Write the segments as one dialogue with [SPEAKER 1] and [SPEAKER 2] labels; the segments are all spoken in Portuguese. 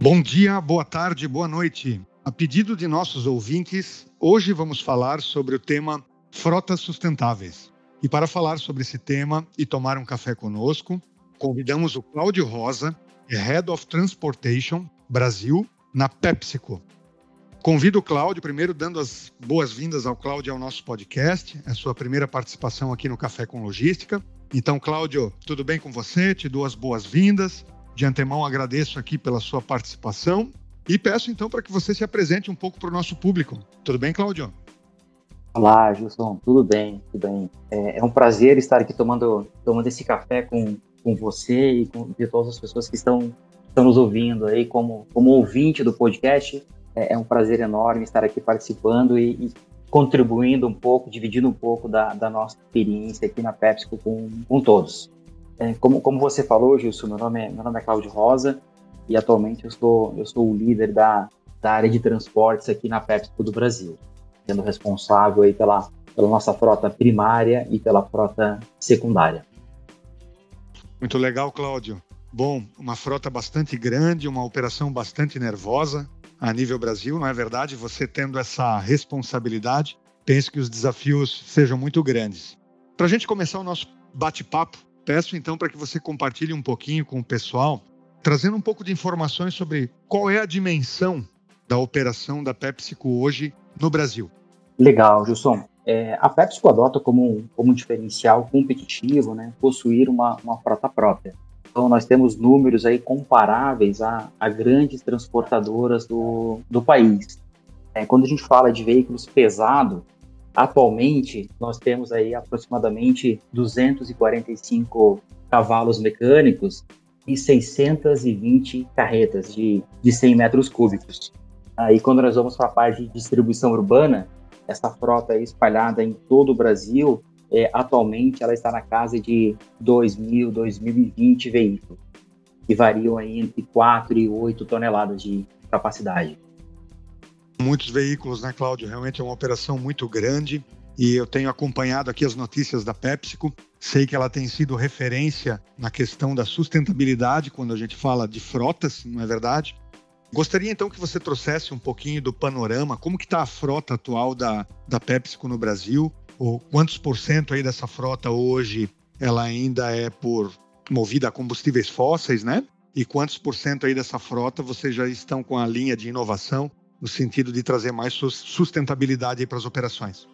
[SPEAKER 1] Bom dia, boa tarde, boa noite. A pedido de nossos ouvintes, hoje vamos falar sobre o tema frotas sustentáveis. E para falar sobre esse tema e tomar um café conosco, convidamos o Cláudio Rosa, Head of Transportation Brasil, na PepsiCo. Convido o Cláudio, primeiro dando as boas-vindas ao Cláudio ao nosso podcast, é a sua primeira participação aqui no Café com Logística. Então, Cláudio, tudo bem com você? Te dou as boas-vindas. De antemão, agradeço aqui pela sua participação e peço então para que você se apresente um pouco para o nosso público. Tudo bem, Cláudio?
[SPEAKER 2] Olá, Gilson, tudo bem, tudo bem. É, é, um prazer estar aqui tomando, tomando esse café com, com você e com de todas as pessoas que estão, estão nos ouvindo aí como, como ouvinte do podcast. É, é um prazer enorme estar aqui participando e, e contribuindo um pouco, dividindo um pouco da, da nossa experiência aqui na PepsiCo com, com todos. É, como, como você falou, Gilson, meu nome é, é Cláudio Rosa e atualmente eu sou, eu sou o líder da, da área de transportes aqui na PepsiCo do Brasil, sendo responsável aí pela, pela nossa frota primária e pela frota secundária.
[SPEAKER 1] Muito legal, Cláudio. Bom, uma frota bastante grande, uma operação bastante nervosa a nível Brasil, não é verdade? Você tendo essa responsabilidade, penso que os desafios sejam muito grandes. Para a gente começar o nosso bate-papo, Peço então para que você compartilhe um pouquinho com o pessoal, trazendo um pouco de informações sobre qual é a dimensão da operação da PepsiCo hoje no Brasil.
[SPEAKER 2] Legal, Gilson. É, a PepsiCo adota como como um diferencial competitivo, né, possuir uma, uma frota própria. Então, nós temos números aí comparáveis a, a grandes transportadoras do, do país. É, quando a gente fala de veículos pesados, Atualmente, nós temos aí aproximadamente 245 cavalos mecânicos e 620 carretas de, de 100 metros cúbicos. Aí, quando nós vamos para a parte de distribuição urbana, essa frota é espalhada em todo o Brasil, é, atualmente ela está na casa de 2.000, 2.020 veículos, que variam aí entre 4 e 8 toneladas de capacidade
[SPEAKER 1] muitos veículos, né, Cláudio? Realmente é uma operação muito grande e eu tenho acompanhado aqui as notícias da PepsiCo. Sei que ela tem sido referência na questão da sustentabilidade quando a gente fala de frotas, não é verdade? Gostaria então que você trouxesse um pouquinho do panorama, como que está a frota atual da, da PepsiCo no Brasil, ou quantos por cento aí dessa frota hoje ela ainda é por movida a combustíveis fósseis, né? E quantos por cento aí dessa frota vocês já estão com a linha de inovação no sentido de trazer mais sustentabilidade para as operações.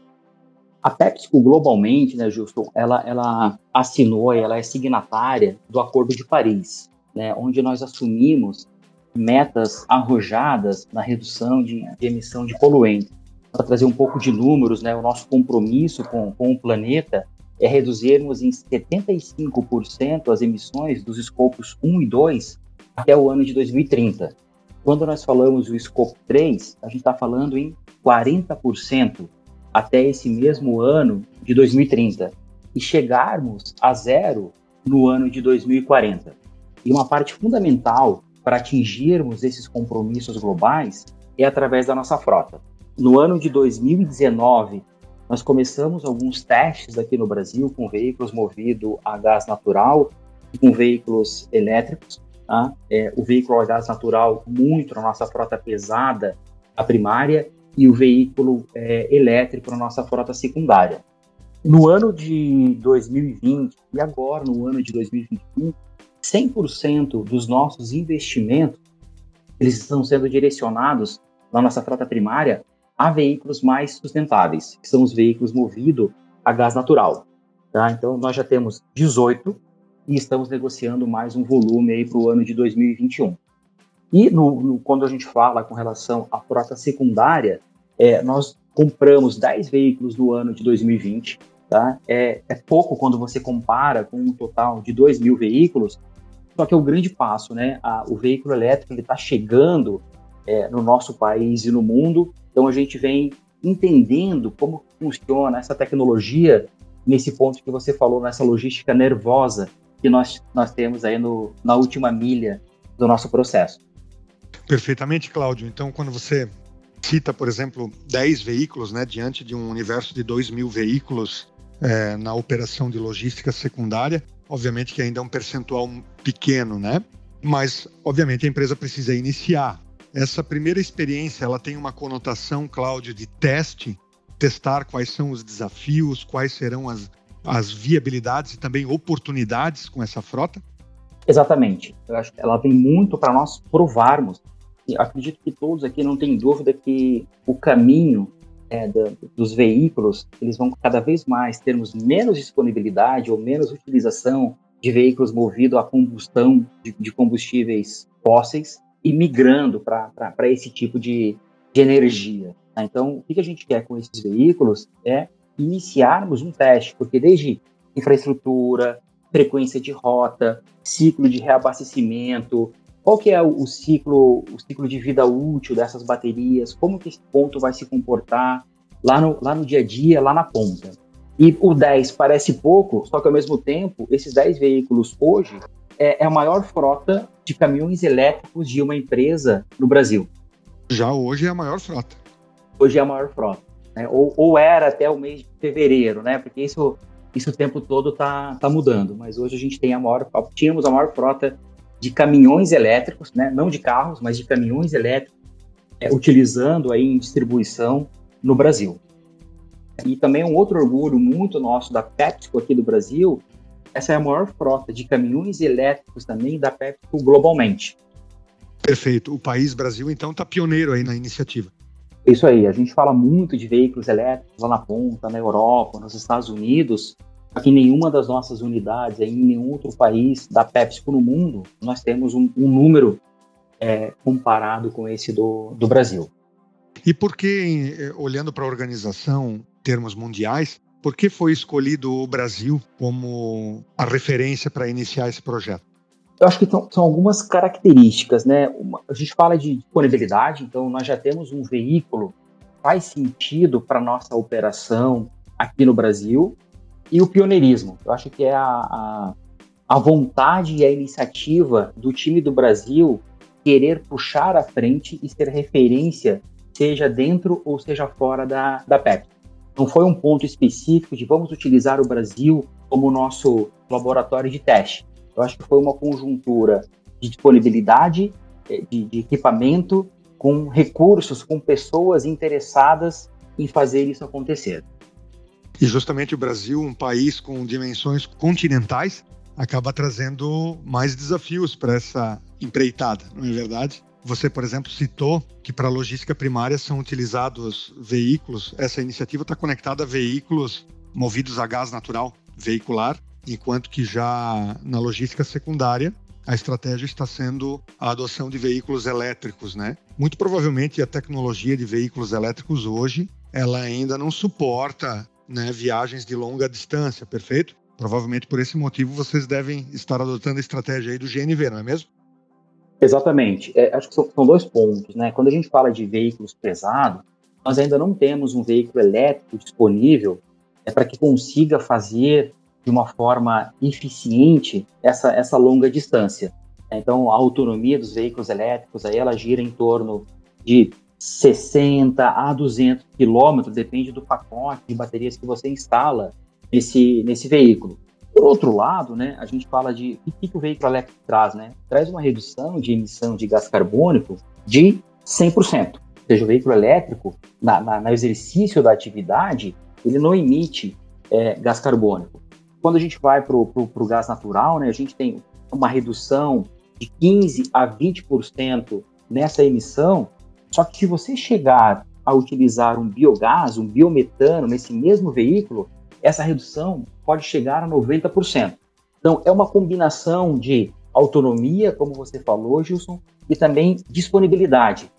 [SPEAKER 2] A PepsiCo globalmente, né, Justo, ela, ela assinou, ela é signatária do Acordo de Paris, né, onde nós assumimos metas arrojadas na redução de, de emissão de poluentes. Para trazer um pouco de números, né, o nosso compromisso com, com o planeta é reduzirmos em 75% as emissões dos escopos 1 e 2 até o ano de 2030. Quando nós falamos do Scope 3, a gente está falando em 40% até esse mesmo ano de 2030 e chegarmos a zero no ano de 2040. E uma parte fundamental para atingirmos esses compromissos globais é através da nossa frota. No ano de 2019, nós começamos alguns testes aqui no Brasil com veículos movidos a gás natural e com veículos elétricos. Tá? É, o veículo a gás natural muito na nossa frota pesada, a primária, e o veículo é, elétrico na nossa frota secundária. No ano de 2020 e agora no ano de 2021, 100% dos nossos investimentos eles estão sendo direcionados na nossa frota primária a veículos mais sustentáveis, que são os veículos movidos a gás natural. Tá? Então, nós já temos 18 e estamos negociando mais um volume aí para o ano de 2021. E no, no, quando a gente fala com relação à frota secundária, é, nós compramos 10 veículos no ano de 2020, tá? É, é, pouco quando você compara com um total de 2 mil veículos, só que é o um grande passo, né? A, o veículo elétrico está chegando é, no nosso país e no mundo, então a gente vem entendendo como funciona essa tecnologia nesse ponto que você falou, nessa logística nervosa que nós, nós temos aí no, na última milha do nosso processo.
[SPEAKER 1] Perfeitamente, Cláudio. Então, quando você cita, por exemplo, 10 veículos, né, diante de um universo de 2 mil veículos é, na operação de logística secundária, obviamente que ainda é um percentual pequeno, né? mas obviamente a empresa precisa iniciar. Essa primeira experiência, ela tem uma conotação, Cláudio, de teste, testar quais são os desafios, quais serão as, as viabilidades e também oportunidades com essa frota?
[SPEAKER 2] Exatamente. Eu acho que ela vem muito para nós provarmos. E acredito que todos aqui não têm dúvida que o caminho é, da, dos veículos, eles vão cada vez mais termos menos disponibilidade ou menos utilização de veículos movidos a combustão de, de combustíveis fósseis e migrando para esse tipo de, de energia. Né? Então, o que a gente quer com esses veículos é iniciarmos um teste, porque desde infraestrutura, frequência de rota, ciclo de reabastecimento, qual que é o, ciclo, o ciclo de vida útil dessas baterias, como que esse ponto vai se comportar lá no, lá no dia a dia, lá na ponta. E o 10 parece pouco, só que ao mesmo tempo, esses 10 veículos hoje é, é a maior frota de caminhões elétricos de uma empresa no Brasil.
[SPEAKER 1] Já hoje é a maior frota.
[SPEAKER 2] Hoje é a maior frota. Né? Ou, ou, era até o mês de fevereiro, né? Porque isso, isso o tempo todo está tá mudando. Mas hoje a gente tem a maior, tínhamos a maior frota de caminhões elétricos, né? Não de carros, mas de caminhões elétricos, é, utilizando aí em distribuição no Brasil. E também um outro orgulho muito nosso da PepsiCo aqui do Brasil, essa é a maior frota de caminhões elétricos também da PepsiCo globalmente.
[SPEAKER 1] Perfeito. O país Brasil, então, está pioneiro aí na iniciativa.
[SPEAKER 2] Isso aí. A gente fala muito de veículos elétricos lá na ponta, na Europa, nos Estados Unidos. Aqui nenhuma das nossas unidades, em nenhum outro país da PepsiCo no mundo, nós temos um, um número é, comparado com esse do, do Brasil.
[SPEAKER 1] E por que, eh, olhando para a organização, termos mundiais, por que foi escolhido o Brasil como a referência para iniciar esse projeto?
[SPEAKER 2] Eu acho que são, são algumas características, né? Uma, a gente fala de disponibilidade, então nós já temos um veículo faz sentido para nossa operação aqui no Brasil e o pioneirismo. Eu acho que é a, a, a vontade e a iniciativa do time do Brasil querer puxar à frente e ser referência, seja dentro ou seja fora da, da PEP. Não foi um ponto específico de vamos utilizar o Brasil como nosso laboratório de teste. Eu acho que foi uma conjuntura de disponibilidade eh, de, de equipamento, com recursos, com pessoas interessadas em fazer isso acontecer.
[SPEAKER 1] E justamente o Brasil, um país com dimensões continentais, acaba trazendo mais desafios para essa empreitada, não é verdade? Você, por exemplo, citou que para logística primária são utilizados veículos. Essa iniciativa está conectada a veículos movidos a gás natural veicular, enquanto que já na logística secundária a estratégia está sendo a adoção de veículos elétricos, né? Muito provavelmente a tecnologia de veículos elétricos hoje ela ainda não suporta né, viagens de longa distância, perfeito? Provavelmente por esse motivo vocês devem estar adotando a estratégia aí do GNV, não é mesmo?
[SPEAKER 2] Exatamente. É, acho que são, são, dois pontos, né? Quando a gente fala de veículos pesados, nós ainda não temos um veículo elétrico disponível é, para que consiga fazer de uma forma eficiente essa, essa longa distância. Então, a autonomia dos veículos elétricos, aí ela gira em torno de 60 a 200 quilômetros, depende do pacote de baterias que você instala nesse, nesse veículo. Por outro lado, né, a gente fala de o que, que o veículo elétrico traz, né? Traz uma redução de emissão de gás carbônico de 100%. Ou seja, o veículo elétrico, na, na, no exercício da atividade, ele não emite é, gás carbônico. Quando a gente vai para o gás natural, né, a gente tem uma redução de 15% a 20% nessa emissão, só que se você chegar a utilizar um biogás, um biometano nesse mesmo veículo, essa redução pode chegar a 90%. Então, é uma combinação de autonomia, como você falou, Gilson, e também disponibilidade.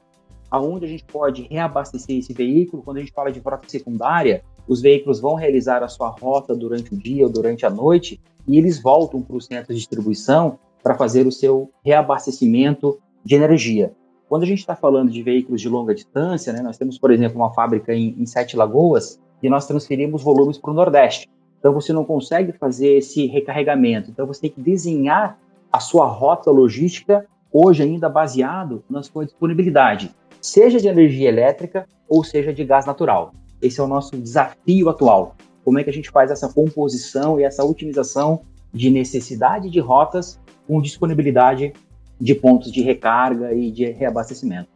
[SPEAKER 2] Aonde a gente pode reabastecer esse veículo, quando a gente fala de frota secundária, os veículos vão realizar a sua rota durante o dia ou durante a noite e eles voltam para o centro de distribuição para fazer o seu reabastecimento de energia. Quando a gente está falando de veículos de longa distância, né, nós temos, por exemplo, uma fábrica em, em Sete Lagoas e nós transferimos volumes para o Nordeste. Então você não consegue fazer esse recarregamento. Então você tem que desenhar a sua rota logística hoje ainda baseado na sua disponibilidade, seja de energia elétrica ou seja de gás natural. Esse é o nosso desafio atual. Como é que a gente faz essa composição e essa otimização de necessidade de rotas com disponibilidade de pontos de recarga e de reabastecimento.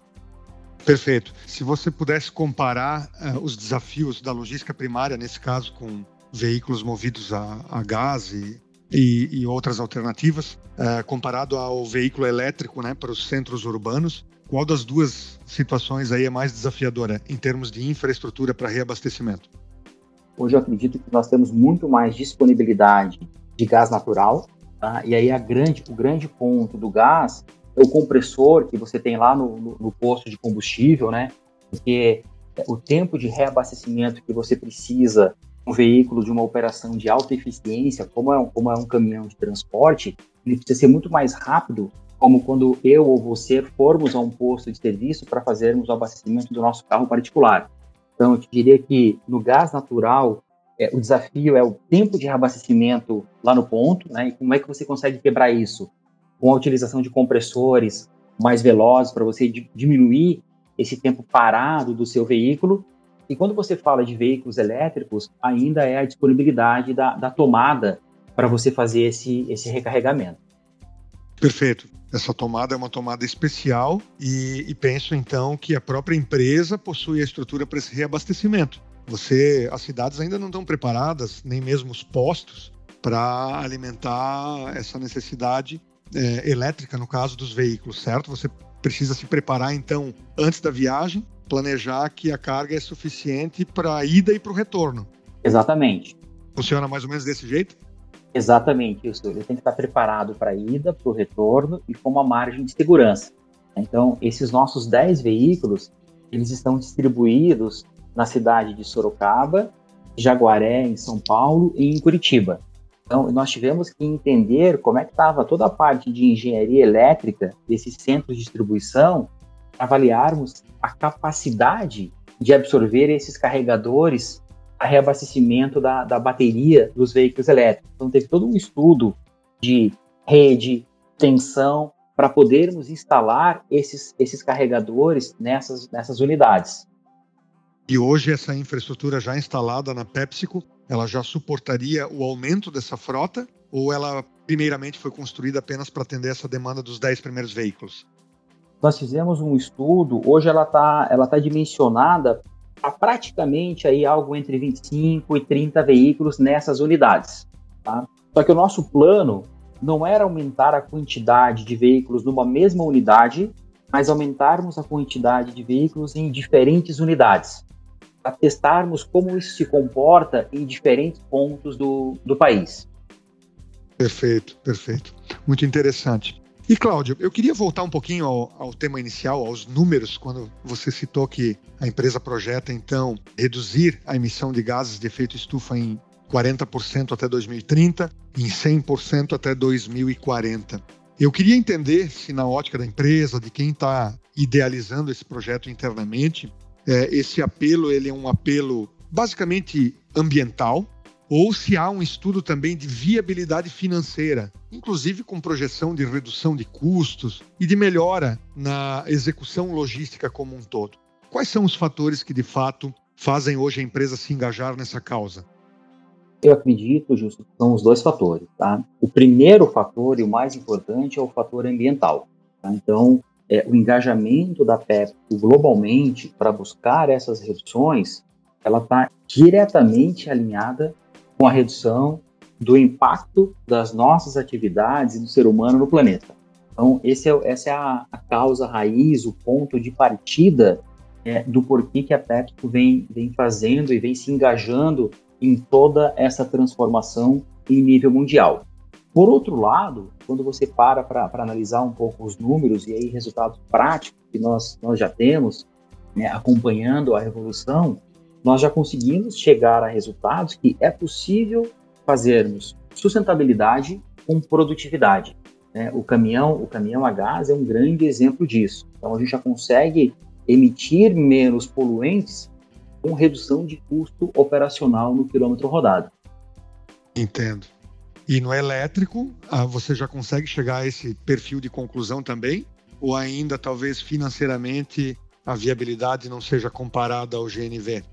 [SPEAKER 1] Perfeito. Se você pudesse comparar uh, os desafios da logística primária, nesse caso com veículos movidos a, a gás e, e, e, outras alternativas, uh, comparado ao veículo elétrico né, para os centros urbanos, qual das duas situações aí é mais desafiadora em termos de infraestrutura para reabastecimento?
[SPEAKER 2] Hoje eu acredito que nós temos muito mais disponibilidade de gás natural, tá? e aí grande, o grande ponto do gás é o compressor que você tem lá no, no, no posto de combustível, né? Porque o tempo de reabastecimento que você precisa um veículo de uma operação de alta eficiência, como é um, como é um caminhão de transporte, ele precisa ser muito mais rápido, como quando eu ou você formos a um posto de serviço para fazermos o abastecimento do nosso carro particular. Então, eu te diria que no gás natural, é, o desafio é o tempo de reabastecimento lá no ponto, né? E como é que você consegue quebrar isso? com a utilização de compressores mais velozes para você diminuir esse tempo parado do seu veículo. E quando você fala de veículos elétricos, ainda é a disponibilidade da, da tomada para você fazer esse, esse recarregamento.
[SPEAKER 1] Perfeito. Essa tomada é uma tomada especial e, e penso então que a própria empresa possui a estrutura para esse reabastecimento. Você, as cidades ainda não estão preparadas, nem mesmo os postos, para alimentar essa necessidade é, elétrica, no caso dos veículos, certo? Você precisa se preparar, então, antes da viagem, planejar que a carga é suficiente para a ida e para o retorno.
[SPEAKER 2] Exatamente.
[SPEAKER 1] Funciona mais ou menos desse jeito?
[SPEAKER 2] Exatamente isso. Ele tem que estar preparado para a ida, para o retorno e com uma margem de segurança. Então, esses nossos 10 veículos, eles estão distribuídos na cidade de Sorocaba, Jaguaré, em São Paulo e em Curitiba. Então, nós tivemos que entender como é que estava toda a parte de engenharia elétrica desses centros de distribuição, avaliarmos a capacidade de absorver esses carregadores a reabastecimento da, da bateria dos veículos elétricos. Então, teve todo um estudo de rede, tensão, para podermos instalar esses, esses carregadores nessas, nessas unidades.
[SPEAKER 1] E hoje essa infraestrutura já instalada na PepsiCo ela já suportaria o aumento dessa frota ou ela primeiramente foi construída apenas para atender essa demanda dos 10 primeiros veículos?
[SPEAKER 2] Nós fizemos um estudo, hoje ela está ela tá dimensionada a praticamente aí algo entre 25 e 30 veículos nessas unidades. Tá? Só que o nosso plano não era aumentar a quantidade de veículos numa mesma unidade, mas aumentarmos a quantidade de veículos em diferentes unidades a testarmos como isso se comporta em diferentes pontos do, do país.
[SPEAKER 1] Perfeito, perfeito. Muito interessante. E, Cláudio, eu queria voltar um pouquinho ao, ao, tema inicial, aos números, quando você citou que a empresa projeta, então, reduzir a emissão de gases de efeito estufa em 40% até 2030 e em 100% até 2040. Eu queria entender se, na ótica da empresa, de quem está idealizando esse projeto internamente, é, esse apelo ele é um apelo basicamente ambiental, ou se há um estudo também de viabilidade financeira, inclusive com projeção de redução de custos e de melhora na execução logística como um todo. Quais são os fatores que de fato fazem hoje a empresa se engajar nessa causa?
[SPEAKER 2] Eu acredito, Justo, que são os dois fatores. Tá? O primeiro fator e o mais importante é o fator ambiental. Tá? Então, é, o engajamento da PepsiCo globalmente para buscar essas reduções, ela está diretamente alinhada com a redução do impacto das nossas atividades e do ser humano no planeta. Então, é, essa é a, a, causa raiz, o ponto de partida é, do porquê que a PepsiCo vem, vem fazendo e vem se engajando em toda essa transformação em nível mundial. Por outro lado, quando você para para analisar um pouco os números e aí resultados práticos que nós, nós já temos, né, acompanhando a revolução, nós já conseguimos chegar a resultados que é possível fazermos sustentabilidade com produtividade. Né? O caminhão, o caminhão a gás é um grande exemplo disso. Então a gente já consegue emitir menos poluentes com redução de custo operacional no quilômetro rodado.
[SPEAKER 1] Entendo. E no elétrico, você já consegue chegar a esse perfil de conclusão também? Ou ainda, talvez financeiramente, a viabilidade não seja comparada ao GNV?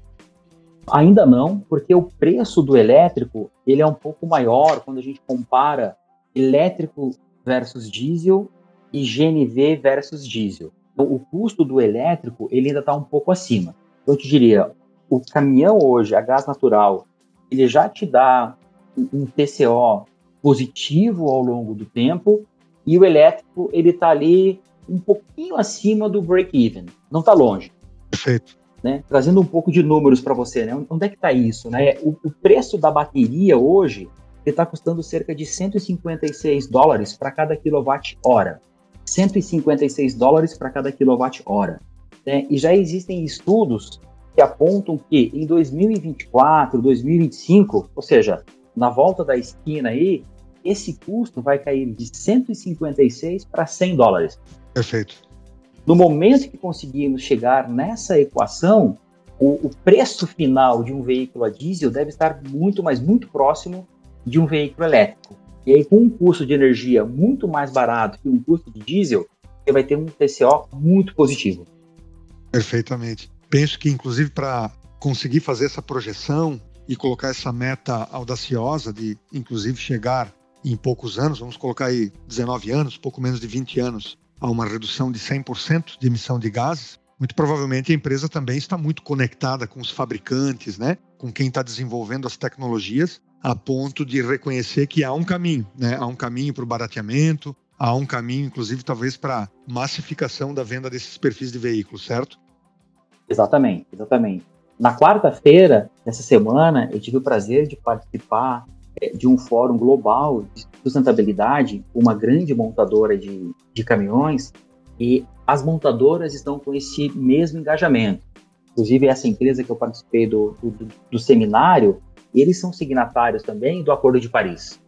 [SPEAKER 2] Ainda não, porque o preço do elétrico ele é um pouco maior quando a gente compara elétrico versus diesel e GNV versus diesel. Então, o custo do elétrico ele ainda está um pouco acima. Eu te diria, o caminhão hoje, a gás natural, ele já te dá um TCO positivo ao longo do tempo e o elétrico ele está ali um pouquinho acima do break-even, não está longe.
[SPEAKER 1] Perfeito.
[SPEAKER 2] Né? Trazendo um pouco de números para você, né? onde é que está isso? Né? O, o, preço da bateria hoje está custando cerca de 156 dólares para cada quilowatt-hora. 156 dólares para cada quilowatt-hora. Né? E já existem estudos que apontam que em 2024, 2025, ou seja, na volta da esquina aí, esse custo vai cair de 156 para 100 dólares.
[SPEAKER 1] Perfeito.
[SPEAKER 2] No momento que conseguirmos chegar nessa equação, o, o, preço final de um veículo a diesel deve estar muito, mais muito próximo de um veículo elétrico. E aí, com um custo de energia muito mais barato que um custo de diesel, você vai ter um TCO muito positivo.
[SPEAKER 1] Perfeitamente. Penso que, inclusive, para conseguir fazer essa projeção e colocar essa meta audaciosa de, inclusive, chegar em poucos anos, vamos colocar aí 19 anos, pouco menos de 20 anos, a uma redução de 100% de emissão de gases, muito provavelmente a empresa também está muito conectada com os fabricantes, né? com quem está desenvolvendo as tecnologias, a ponto de reconhecer que há um caminho, né? há um caminho para o barateamento, há um caminho, inclusive, talvez para massificação da venda desses perfis de veículos, certo?
[SPEAKER 2] Exatamente, exatamente. Na quarta-feira dessa semana, eu tive o prazer de participar de um fórum global de sustentabilidade, uma grande montadora de, de caminhões, e as montadoras estão com esse mesmo engajamento. Inclusive, essa empresa que eu participei do, do, do seminário, eles são signatários também do Acordo de Paris.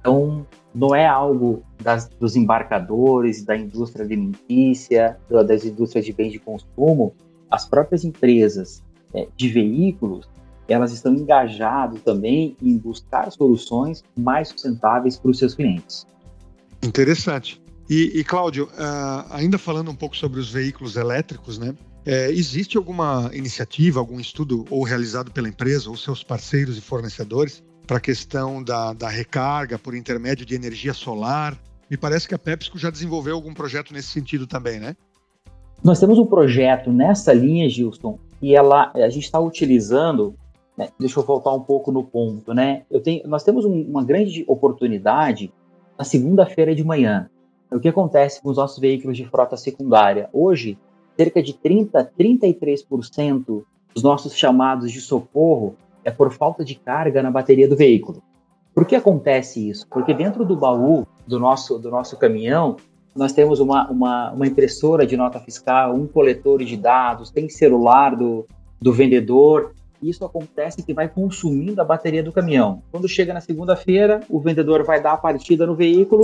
[SPEAKER 2] Então, não é algo das, dos embarcadores, da indústria alimentícia, das indústrias de bens de consumo. As próprias empresas é, de veículos elas estão engajadas também em buscar soluções mais sustentáveis para os seus clientes.
[SPEAKER 1] Interessante. E, e Cláudio, uh, ainda falando um pouco sobre os veículos elétricos, né? É, existe alguma iniciativa, algum estudo ou realizado pela empresa ou seus parceiros e fornecedores para a questão da, da recarga por intermédio de energia solar? Me parece que a PepsiCo já desenvolveu algum projeto nesse sentido também, né?
[SPEAKER 2] Nós temos um projeto nessa linha, Gilson, e ela, a gente está utilizando né? Deixa eu voltar um pouco no ponto, né? Eu tenho, nós temos um, uma grande oportunidade na segunda-feira de manhã. O que acontece com os nossos veículos de frota secundária? Hoje, cerca de 30, 33% dos nossos chamados de socorro é por falta de carga na bateria do veículo. Por que acontece isso? Porque dentro do baú do nosso, do nosso caminhão, nós temos uma, uma, uma impressora de nota fiscal, um coletor de dados, tem celular do, do vendedor, isso acontece que vai consumindo a bateria do caminhão. Quando chega na segunda-feira, o vendedor vai dar a partida no veículo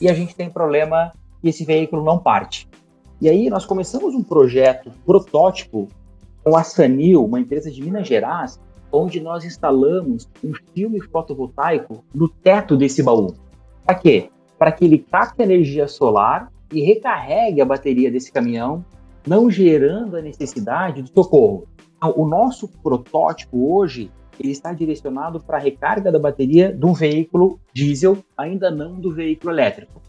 [SPEAKER 2] e a gente tem problema que esse veículo não parte. E aí nós começamos um projeto protótipo com a Sanil, uma empresa de Minas Gerais, onde nós instalamos um filme fotovoltaico no teto desse baú. Para quê? Para que ele capte energia solar e recarregue a bateria desse caminhão, não gerando a necessidade de socorro. Então, o nosso protótipo hoje ele está direcionado para a recarga da bateria de um veículo diesel, ainda não do veículo elétrico.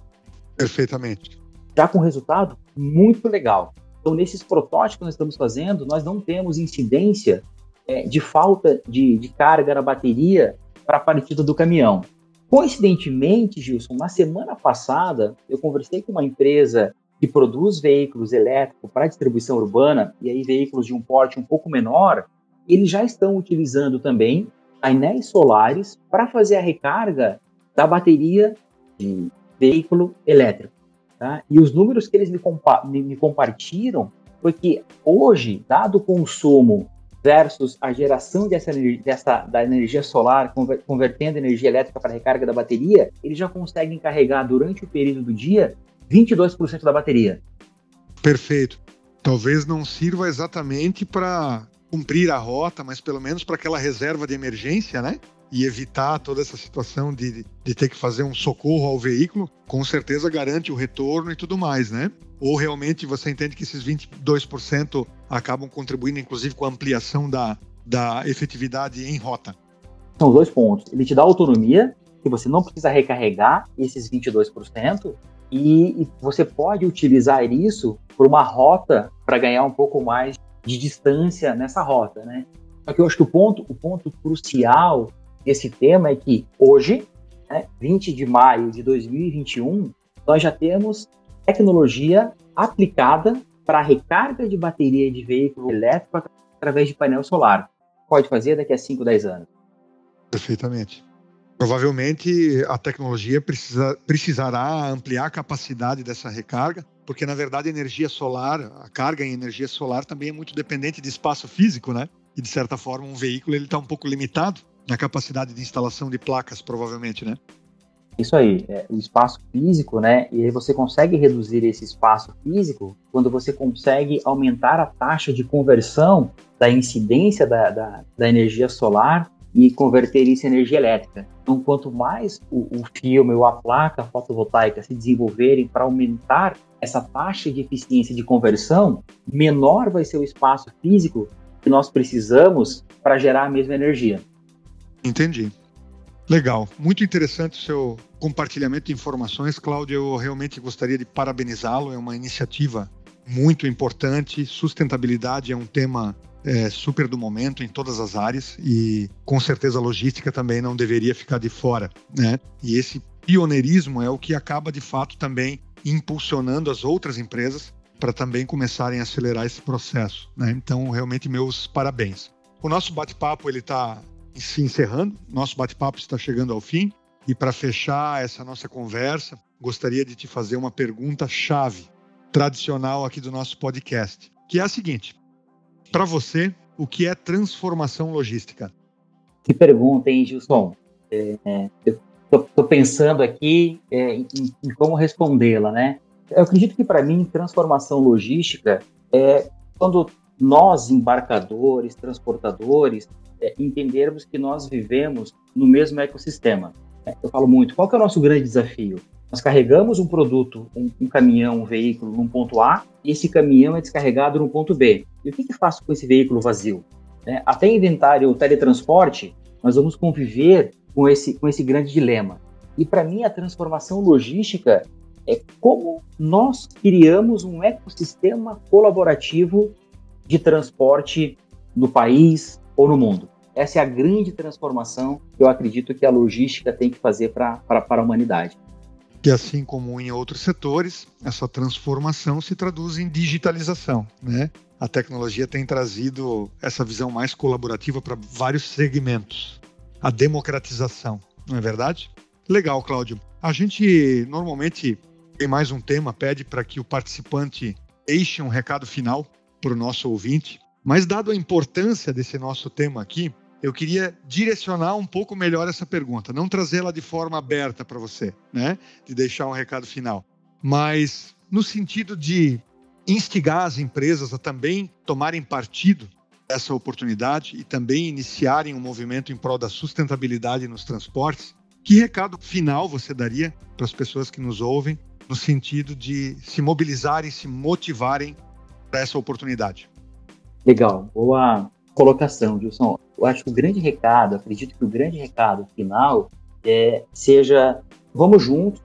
[SPEAKER 1] Perfeitamente.
[SPEAKER 2] Já com resultado muito legal. Então, nesses protótipos que nós estamos fazendo, nós não temos incidência é, de falta de, de carga na bateria para a partida do caminhão. Coincidentemente, Gilson, na semana passada, eu conversei com uma empresa que produz veículos elétricos para distribuição urbana, e aí veículos de um porte um pouco menor, eles já estão utilizando também painéis solares para fazer a recarga da bateria de veículo elétrico. Tá? E os números que eles me, compa me, me foi que hoje, dado o consumo versus a geração dessa, dessa, da energia solar, convertendo energia elétrica para recarga da bateria, eles já conseguem carregar durante o período do dia 22% da bateria.
[SPEAKER 1] Perfeito. Talvez não sirva exatamente para cumprir a rota, mas pelo menos para aquela reserva de emergência, né? E evitar toda essa situação de, de ter que fazer um socorro ao veículo, com certeza garante o retorno e tudo mais, né? Ou realmente você entende que esses 22% acabam contribuindo, inclusive, com a ampliação da, da efetividade em rota?
[SPEAKER 2] São dois pontos. Ele te dá autonomia, que você não precisa recarregar esses 22%, e, você pode utilizar isso por uma rota para ganhar um pouco mais de distância nessa rota, né? Só que eu acho que o ponto, o ponto crucial desse tema é que hoje, né, 20 de maio de 2021, nós já temos tecnologia aplicada para recarga de bateria de veículo elétrico através de painel solar. Pode fazer daqui a 5, 10 anos.
[SPEAKER 1] Perfeitamente. Provavelmente a tecnologia precisa, precisará ampliar a capacidade dessa recarga, porque na verdade a energia solar, a carga em energia solar também é muito dependente de espaço físico, né? E de certa forma um veículo ele está um pouco limitado na capacidade de instalação de placas, provavelmente, né?
[SPEAKER 2] Isso aí, é, o espaço físico, né? E você consegue reduzir esse espaço físico quando você consegue aumentar a taxa de conversão da incidência da, da, da energia solar e converter isso em energia elétrica. Então, quanto mais o, o filme ou a placa fotovoltaica se desenvolverem para aumentar essa taxa de eficiência de conversão, menor vai ser o espaço físico que nós precisamos para gerar a mesma energia.
[SPEAKER 1] Entendi. Legal, muito interessante o seu compartilhamento de informações, Cláudio. Eu realmente gostaria de parabenizá-lo. É uma iniciativa muito importante. Sustentabilidade é um tema é, super do momento em todas as áreas e com certeza a logística também não deveria ficar de fora, né? E esse pioneirismo é o que acaba de fato também impulsionando as outras empresas para também começarem a acelerar esse processo, né? Então realmente meus parabéns. O nosso bate-papo ele está se encerrando, nosso bate-papo está chegando ao fim e para fechar essa nossa conversa gostaria de te fazer uma pergunta chave tradicional aqui do nosso podcast, que é a seguinte: para você, o que é transformação logística?
[SPEAKER 2] Que pergunta, hein, Gilson? É, é, eu estou pensando aqui é, em, em, como respondê-la, né? Eu acredito que, para mim, transformação logística é quando nós, embarcadores, transportadores, é, entendermos que nós vivemos no mesmo ecossistema. É, eu falo muito, qual é o nosso grande desafio? Nós carregamos um produto, um, um, caminhão, um veículo num ponto A e esse caminhão é descarregado no ponto B. E o que, que faço com esse veículo vazio? É, até inventário o teletransporte, nós vamos conviver com esse, com esse grande dilema. E para mim a transformação logística é como nós criamos um ecossistema colaborativo de transporte no país ou no mundo. Essa é a grande transformação que eu acredito que a logística tem que fazer para a humanidade
[SPEAKER 1] que assim como em outros setores, essa transformação se traduz em digitalização, né? A tecnologia tem trazido essa visão mais colaborativa para vários segmentos. A democratização, não é verdade? Legal, Cláudio. A gente normalmente tem mais um tema, pede para que o participante deixe um recado final para o nosso ouvinte. Mas, dado a importância desse nosso tema aqui, eu queria direcionar um pouco melhor essa pergunta, não trazê-la de forma aberta para você, né? De deixar um recado final, mas no sentido de instigar as empresas a também tomarem partido dessa oportunidade e também iniciarem um movimento em prol da sustentabilidade nos transportes. Que recado final você daria para as pessoas que nos ouvem no sentido de se mobilizarem, se motivarem para essa oportunidade?
[SPEAKER 2] Legal, boa colocação, Gilson eu acho que o grande recado, acredito que o grande recado final é, seja vamos juntos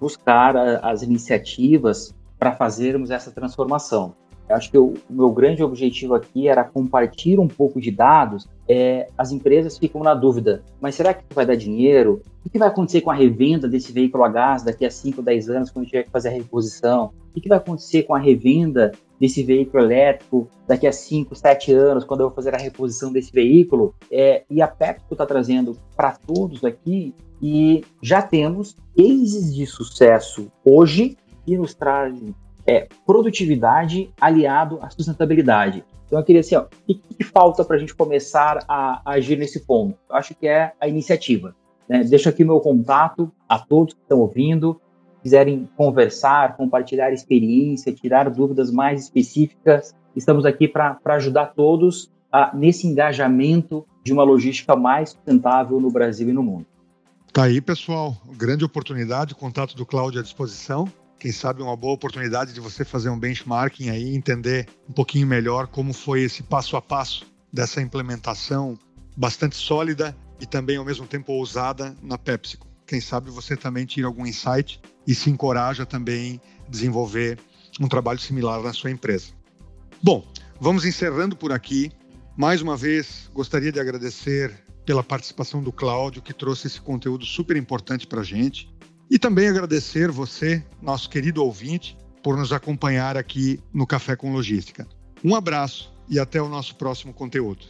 [SPEAKER 2] buscar a, as iniciativas para fazermos essa transformação. Acho que o, meu grande objetivo aqui era compartilhar um pouco de dados. É, as empresas ficam na dúvida, mas será que vai dar dinheiro? O que vai acontecer com a revenda desse veículo a gás daqui a 5, 10 anos, quando tiver que fazer a reposição? O que vai acontecer com a revenda desse veículo elétrico daqui a 5, 7 anos, quando eu vou fazer a reposição desse veículo. É, e a Pepco está trazendo para todos aqui e já temos cases de sucesso hoje que nos trazem é, produtividade aliado à sustentabilidade. Então eu queria assim, ó, o que, que falta para a gente começar a, a, agir nesse ponto? Eu acho que é a iniciativa. Né? Deixo aqui meu contato a todos que estão ouvindo quiserem conversar, compartilhar experiência, tirar dúvidas mais específicas, estamos aqui para ajudar todos a, nesse engajamento de uma logística mais sustentável no Brasil e no mundo.
[SPEAKER 1] Tá aí, pessoal. Grande oportunidade, contato do Cláudio à disposição. Quem sabe uma boa oportunidade de você fazer um benchmarking aí, entender um pouquinho melhor como foi esse passo a passo dessa implementação bastante sólida e também ao mesmo tempo ousada na PepsiCo. Quem sabe você também tira algum insight e se encoraja também a desenvolver um trabalho similar na sua empresa. Bom, vamos encerrando por aqui. Mais uma vez, gostaria de agradecer pela participação do Cláudio, que trouxe esse conteúdo super importante para a gente. E também agradecer você, nosso querido ouvinte, por nos acompanhar aqui no Café com Logística. Um abraço e até o nosso próximo conteúdo.